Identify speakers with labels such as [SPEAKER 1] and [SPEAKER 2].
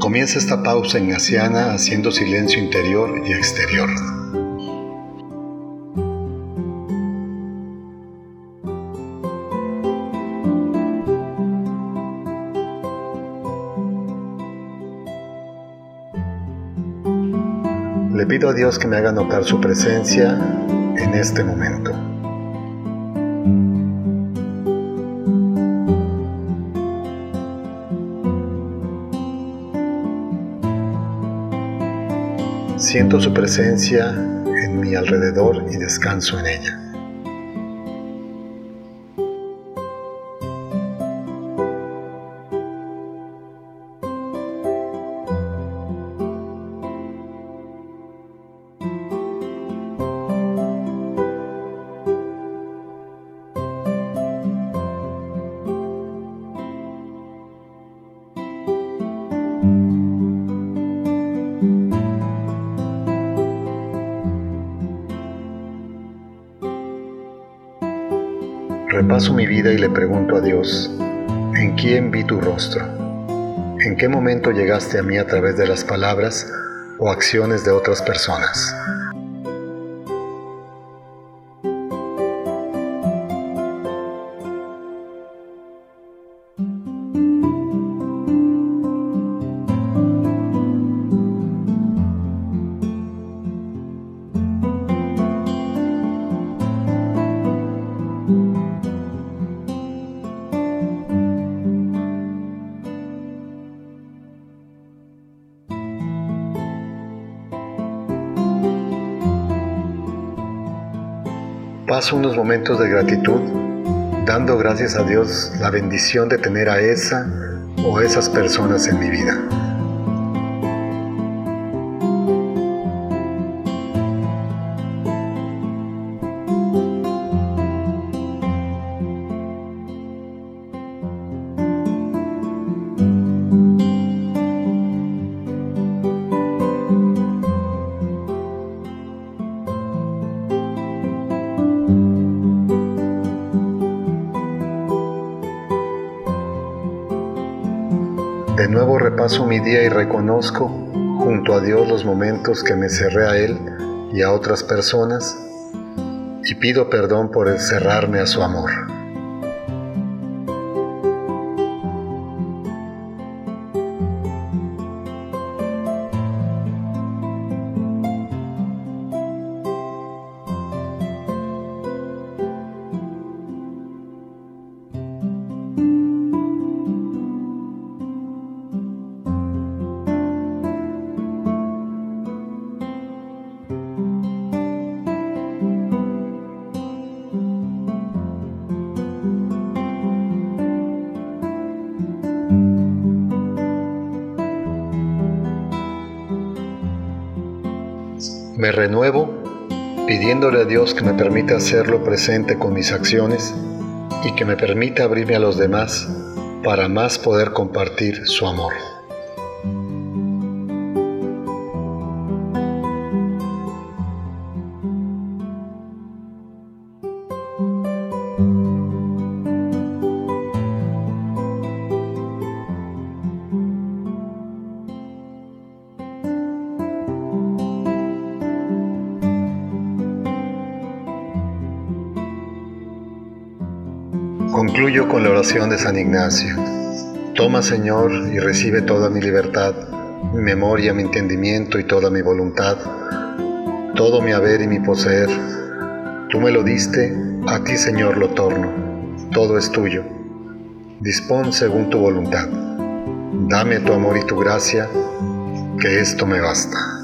[SPEAKER 1] Comienza esta pausa ignaciana haciendo silencio interior y exterior. Le pido a Dios que me haga notar su presencia en este momento. Siento su presencia en mi alrededor y descanso en ella. Repaso mi vida y le pregunto a Dios, ¿en quién vi tu rostro? ¿En qué momento llegaste a mí a través de las palabras o acciones de otras personas? Paso unos momentos de gratitud dando gracias a Dios la bendición de tener a esa o esas personas en mi vida. De nuevo repaso mi día y reconozco junto a Dios los momentos que me cerré a Él y a otras personas y pido perdón por cerrarme a su amor. Me renuevo pidiéndole a Dios que me permita hacerlo presente con mis acciones y que me permita abrirme a los demás para más poder compartir su amor. Concluyo con la oración de San Ignacio. Toma, Señor, y recibe toda mi libertad, mi memoria, mi entendimiento y toda mi voluntad, todo mi haber y mi poseer. Tú me lo diste, a ti, Señor, lo torno. Todo es tuyo. Dispón según tu voluntad. Dame tu amor y tu gracia, que esto me basta.